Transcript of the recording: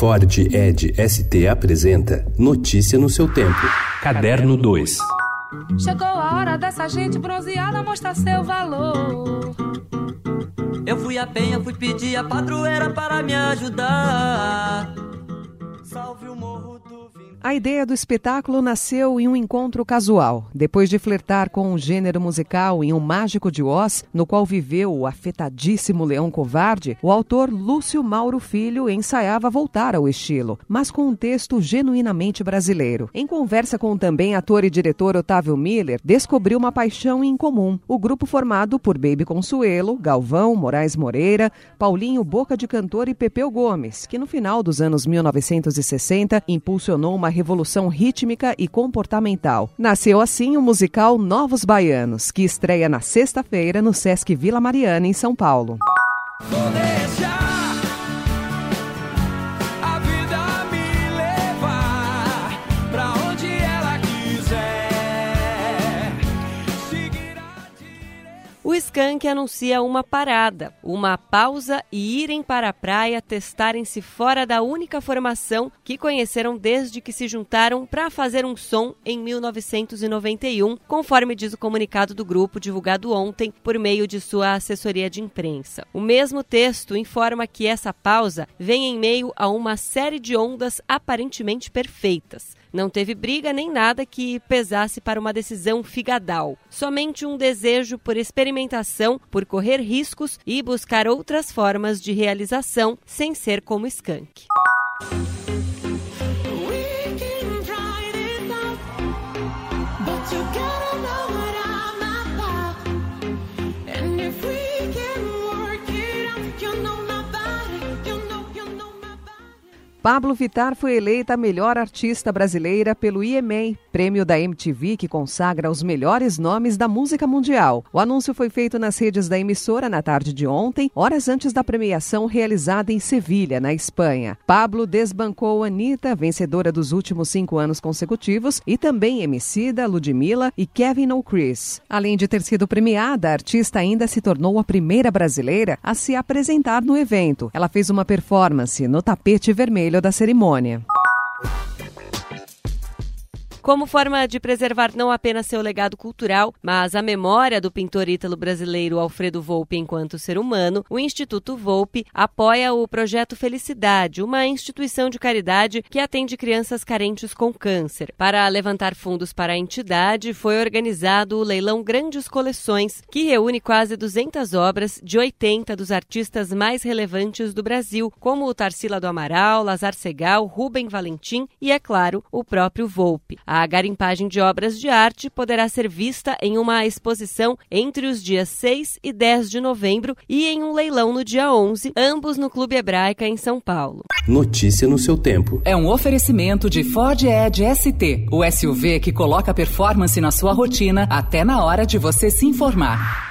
Ford Ed ST apresenta Notícia no seu tempo. Caderno 2. Chegou a hora dessa gente bronzeada mostrar seu valor. Eu fui a penha, fui pedir a padroeira para me ajudar. Salve o morro. A ideia do espetáculo nasceu em um encontro casual. Depois de flertar com o gênero musical em Um Mágico de Oz, no qual viveu o afetadíssimo Leão Covarde, o autor Lúcio Mauro Filho ensaiava voltar ao estilo, mas com um texto genuinamente brasileiro. Em conversa com também ator e diretor Otávio Miller, descobriu uma paixão em comum: o grupo formado por Baby Consuelo, Galvão, Moraes Moreira, Paulinho Boca de Cantor e Pepeu Gomes, que no final dos anos 1960 impulsionou uma revolução rítmica e comportamental. Nasceu assim o musical Novos Baianos, que estreia na sexta-feira no Sesc Vila Mariana, em São Paulo. Skank anuncia uma parada, uma pausa e irem para a praia testarem-se fora da única formação que conheceram desde que se juntaram para fazer um som em 1991, conforme diz o comunicado do grupo divulgado ontem por meio de sua assessoria de imprensa. O mesmo texto informa que essa pausa vem em meio a uma série de ondas aparentemente perfeitas. Não teve briga nem nada que pesasse para uma decisão figadal. Somente um desejo por experimentação, por correr riscos e buscar outras formas de realização sem ser como Skank. Pablo Vittar foi eleita a melhor artista brasileira pelo IMA, prêmio da MTV que consagra os melhores nomes da música mundial. O anúncio foi feito nas redes da emissora na tarde de ontem, horas antes da premiação realizada em Sevilha, na Espanha. Pablo desbancou Anitta, vencedora dos últimos cinco anos consecutivos, e também Emicida, Ludmilla e Kevin O'Chris. Além de ter sido premiada, a artista ainda se tornou a primeira brasileira a se apresentar no evento. Ela fez uma performance no tapete vermelho da cerimônia. Como forma de preservar não apenas seu legado cultural, mas a memória do pintor ítalo-brasileiro Alfredo Volpi enquanto ser humano, o Instituto Volpi apoia o projeto Felicidade, uma instituição de caridade que atende crianças carentes com câncer. Para levantar fundos para a entidade, foi organizado o leilão Grandes Coleções, que reúne quase 200 obras de 80 dos artistas mais relevantes do Brasil, como o Tarsila do Amaral, Lazar Segal, Rubem Valentim e, é claro, o próprio Volpe. A garimpagem de obras de arte poderá ser vista em uma exposição entre os dias 6 e 10 de novembro e em um leilão no dia 11, ambos no Clube Hebraica em São Paulo. Notícia no seu tempo. É um oferecimento de Ford Edge ST, o SUV que coloca performance na sua rotina até na hora de você se informar.